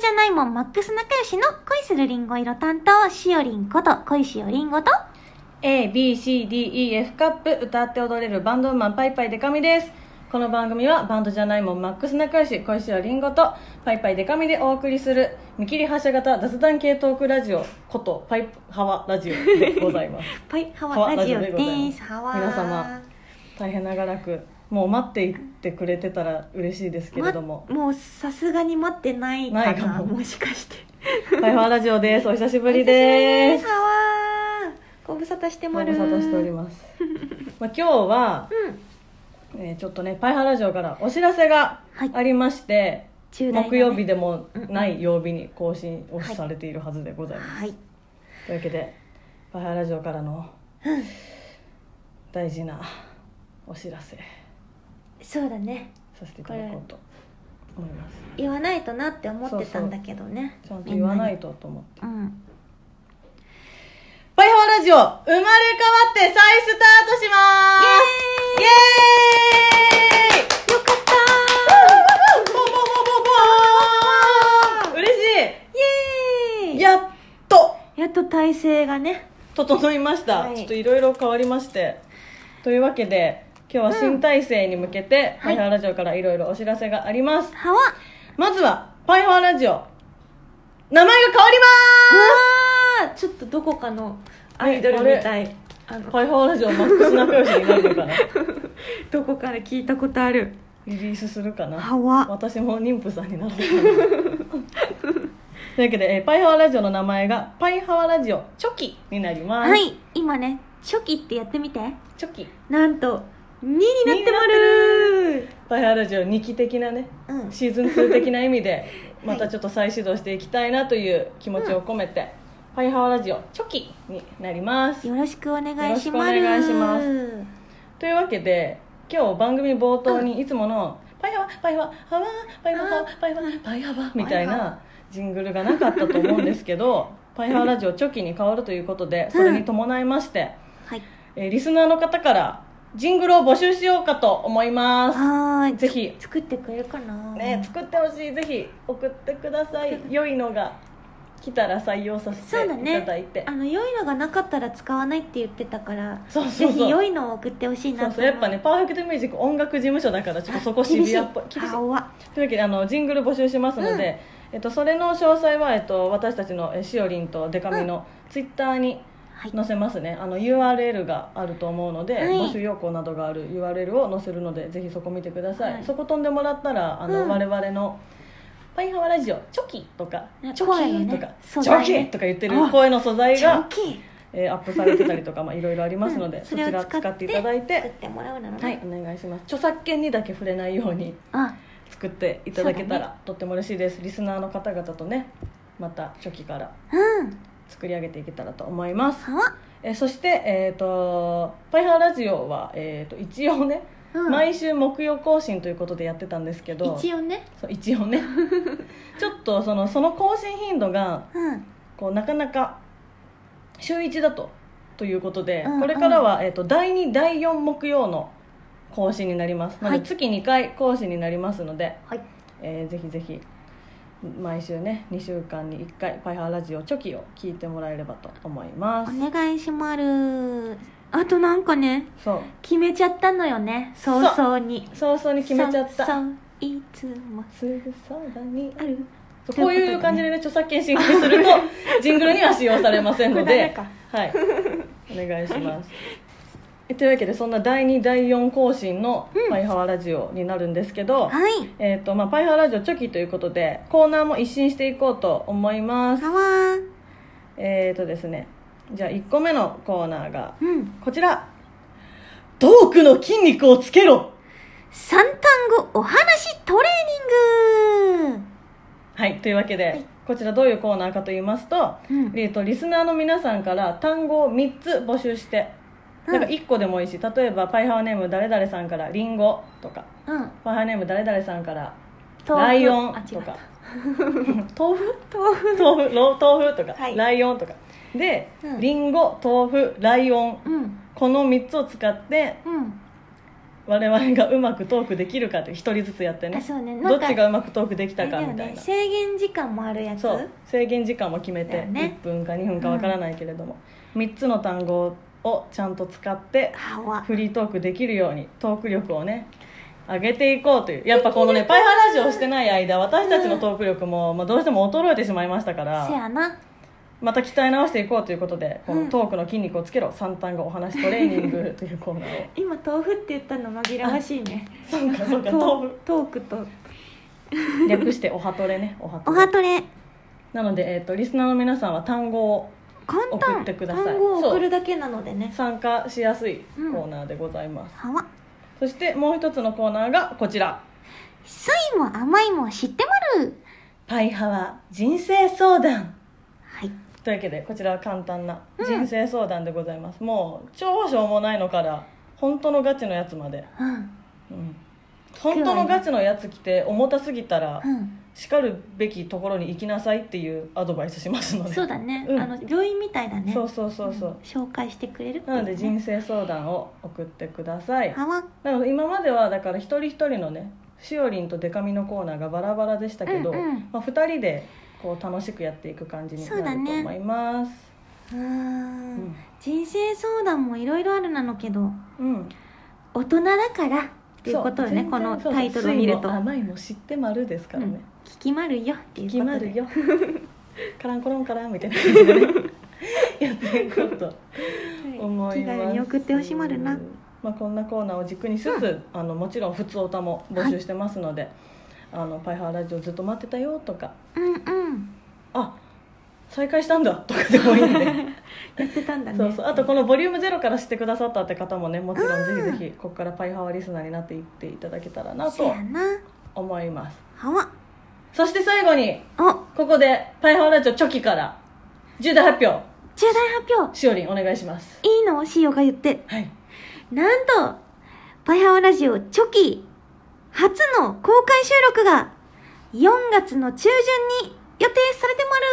じゃないもんマックス仲良しの恋するりんご色担当、しおりんこと恋しおりんごと、A, B, C, D, E, F カップ歌って踊れるバンドウーマンパイパイデカミです。この番組はバンドじゃないもんマックス仲良し小石はりんごとパイパイデカミでお送りする見切り発車型雑談系トークラジオことパイプハワラジオでございます。パイハハワワラジオでございまです皆様大変長らくもう待っていってくれてたら嬉しいですけれども、まもうさすがに待ってないかなないかも。もしかして。パイハワラジオです。お久しぶりです。ハワご無沙汰してごまる。無沙汰しております。まあ今日は、うん。えーちょっとねパイハワラジオからお知らせがはい。ありまして、重大なね。木曜日でもない曜日に更新をされているはずでございます、はい。というわけでパイハワラジオからの大事なお知らせそうだね。させていただこうと思います。言わないとなって思ってたんだけどね。ちゃんと言わないとと思って。うん。パイハワラジオ生まれ変わって再スタートします。イエーイ。よかった。ボンボンボンボンボン嬉しーイエーイ。いやっと。やっと体勢がね。整いました、はい。ちょっといろいろ変わりまして。というわけで今日は新体制に向けて、パイハワラジオからいろいろお知らせがあります。ハワまずはパイハワラジオ。名前が変わりわー。ちょっとどこかのアイドルみたい。あのますパイハワラジオマックス仲良しになるのかな どこから聞いたことある？リリースするかな？ハワ私も妊婦さんになるのかな。というわけで、えーパイハワラジオの名前がパイハワラジオチョキになります、はい、今ね、初期ってやってみて。チョキ。なんと、2になってまる。パイハワラジオ2期的なねうん。シーズン2的な意味で またちょっと再始動していきたいなという気持ちを込めて、パイハワラジオチョキになります。よろしくお願いします。よろしくお願いします。というわけで今日番組冒頭にいつもの「パイハワパイハワハワパイハワパイハワパイハワ」みたいなジングルがなかったと思うんですけど パイハワラジオチョキに変わるということでそれに伴いまして、はい。えーリスナーの方からジングルを募集しようかと思います。はーい。ぜひ。作ってくれるかな？ね、作ってほしい。ぜひ送ってください。良いのが来たら採用させていただいて。あの良いのがなかったら使わないって言ってたからそうそうぜひ良いのを送ってほしいなそうそう。やっぱねパーフェクトミュージック音楽事務所だからちょっとそこシビアっぽい。厳しい。というわけであのジングル募集しますので、えっと、それの詳細は、えっと、私たちのえしおりんとデカミのツイッターにはい載せますね。あの URL があると思うので、はい。募集要項などがある URL を載せるのでぜひそこ見てください、はい。そこ飛んでもらったらあの、うん。我々の「パイハワラジオチョキ」とか「ねチョキ」とか「素材ねチョキ」とか言ってる声の素材チョが、キ。えーアップされてたりとかまあいろいろありますので、うん。そちら使っていただい作っててもらうなのね。はいお願いします。著作権にだけ触れないようにあ。作っていただけたら、とっても嬉しいです。リスナーの方々とねまた初期からうん作り上げていけたらと思います。えそして、えー、とパイハーラジオは、えー、と一応ね、うん。毎週木曜更新ということでやってたんですけど一応ね。そう一応ね。ちょっとそのその更新頻度がうん。こうなかなか週1だとということで、うんうん。これからは、えー、と第2第4木曜の更新になります。なのはい。で月2回更新になりますので、はい。えーぜひぜひ毎週ね2週間に1回「パイハーラジオチョキ」を聞いてもらえればと思います。お願いしまるあとなんかねそう。決めちゃったのよね。早々に。早々に決めちゃった。いつもすぐそばにある。そうこういう感じでね著作権侵害すると ジングルには使用されませんので。こはい。お願いしますえというわけでそんな第2第4更新の「パイハワラジオ」になるんですけど、はい。えーとまあ、パイハワラジオチョキということでコーナーも一新していこうと思います。はわえーとですねじゃあ1個目のコーナーがうん。こちら。トークの筋肉をつけろ。三単語お話トレーニング。はいというわけで、はい。こちらどういうコーナーかと言いますと,、うん。えーとリスナーの皆さんから単語を3つ募集してうん。なんか1個でもいいし例えばパイハワネーム誰々さんからリンゴとか。うん。パイハワネーム誰々さんから豆腐。ライオンあ違った。とか 豆腐？豆腐？豆腐？ろ豆腐とか、はい。ライオンとか。で、うん。リンゴ豆腐ライオン。うん。この3つを使ってうん。我々がうまくトークできるかって一人ずつやってね。あそうね。なんかどっちがうまくトークできたかあれだよみたいな、ね。制限時間もあるやつ。そう。制限時間も決めて、ね。1分か2分かわからないけれども、3つの単語をちゃんと使ってフリートークできるようにトーク力をね上げていこうという。やっぱこのねパイハラジオをしてない間私たちのトーク力も、まあ、どうしても衰えてしまいましたからせやな。また鍛え直していこうということでこうん。のトークの筋肉をつけろ。3単語お話トレーニング というコーナーを。今豆腐って言ったの紛らわしいね。そうかそうかト豆腐。トークと。略しておはトレね。おはトおレはトレなので、えー、とリスナーの皆さんは単語を簡単。送ってください。単語を送るだけなのでね。参加しやすいコーナーでございます、はわそしてもう一つのコーナーがこちら。酸いも甘いも知ってまるパイハワ人生相談。はい。というわけでこちらは簡単なうん。人生相談でございます、もう超しょうもないのから本当のガチのやつまで、うん。うん、本当のガチのやつ来て重たすぎたらうんしかるべきところに行きなさいっていうアドバイスしますので。そうだね、うん。あの病院みたいだね。そうそうそうそう、紹介してくれるなので人生相談を送ってください。はわ。なので今まではだから一人一人のねしおりんとデカミのコーナーがバラバラでしたけど、うんうん。まあ、2人でこう楽しくやっていく感じになると思います。うー。うん。ん人生相談もいろいろあるなのけどうん。大人だからっていうことよねそう。この全然タイトルを見ると。そう酸いも甘いも知ってまるですからね、うん聞きまるよっていう決ことで。まるよ。カランコロンカランみたいな。感じでねやっていこうと思い気ます。軽に送ってほしまるな。まあ、こんなコーナーを軸にしつつ、あのもちろん普通歌も募集してますので、あのパイハーラジオずっと待ってたよとか。うんうん。あ再開したんだ。とかでもいいんで。やってたんだね。そうそう。あとこのボリュームゼロから知ってくださったって方もねもちろんぜひぜひここからパイハワリスナーになっていっていただけたらなと思います。はわそして最後にお。ここでパイハワラジオチョキから重大発表。重大発表。しおりんお願いします。いいの？しおが言って。はい。なんとパイハワラジオチョキ初の公開収録が4月の中旬に予定されてまる。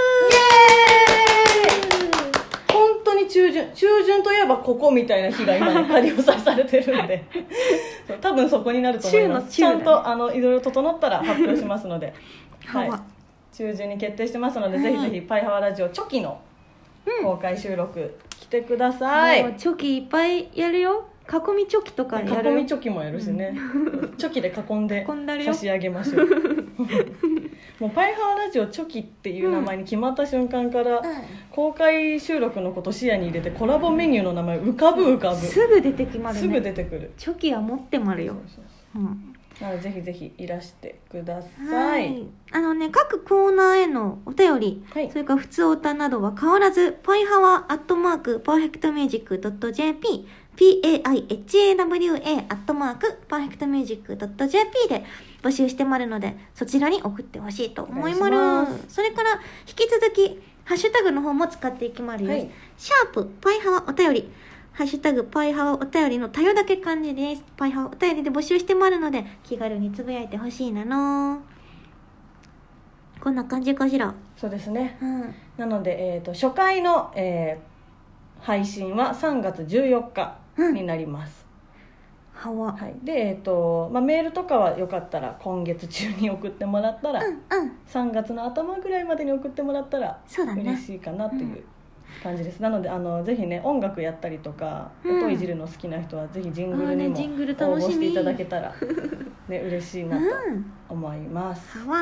本当に中旬。中旬といえばここみたいな日が今ね仮押さえされてるんで。多分そこになると思います。ちゃんとあのいろいろ整ったら発表しますので はい。中旬に決定してますので、はい。ぜひぜひパイハワラジオチョキの公開収録来てください、もうチョキいっぱいやるよ。囲みチョキとかやる。囲みチョキもやるしね、チョキで囲んで差し上げましょう。もうパイハワラジオチョキっていう名前に決まった瞬間から、公開収録のこと視野に入れてコラボメニューの名前浮かぶ浮かぶ。すぐ出てきまるね。すぐ出てくる。チョキは持ってまるよ。うんなのでぜひぜひいらしてくださはい。いあのね各コーナーへのお便り、はい。それからふつおたなどは変わらずパイハワアットマークパーフェクトミュージックドット JP PAIHAWA アットマークパーフェクトミュージックドット JP で募集してまるのでそちらに送ってほしいと思います。それから引き続きハッシュタグの方も使っていきまるよ、はい。シャープぱいはわお便りハッシュタグパイハワお便りの多様だけ漢字です。パイハワお便りで募集してもあるので、気軽につぶやいてほしいなのこんな感じかしら？そうですねうん。なので、えー、と初回の、えー配信は3月14日になります、はわ。はい、で、えーとまあ、メールとかはよかったら今月中に送ってもらったら、うんうん。3月の頭ぐらいまでに送ってもらったらそうだね嬉しいかなっていう感じです、なのであのぜひね音楽やったりとか、うん音いじるの好きな人はぜひジングルにも応募していただけたら、ね、嬉しいなとうん。思います、はわ。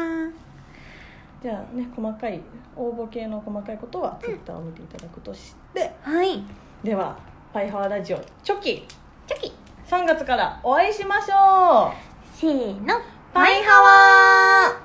じゃあね細かい応募系の細かいことはツイッターを見ていただくとして、はい。では「パイハワラジオチョキチョキ。」3月からお会いしましょうせーの。パイハ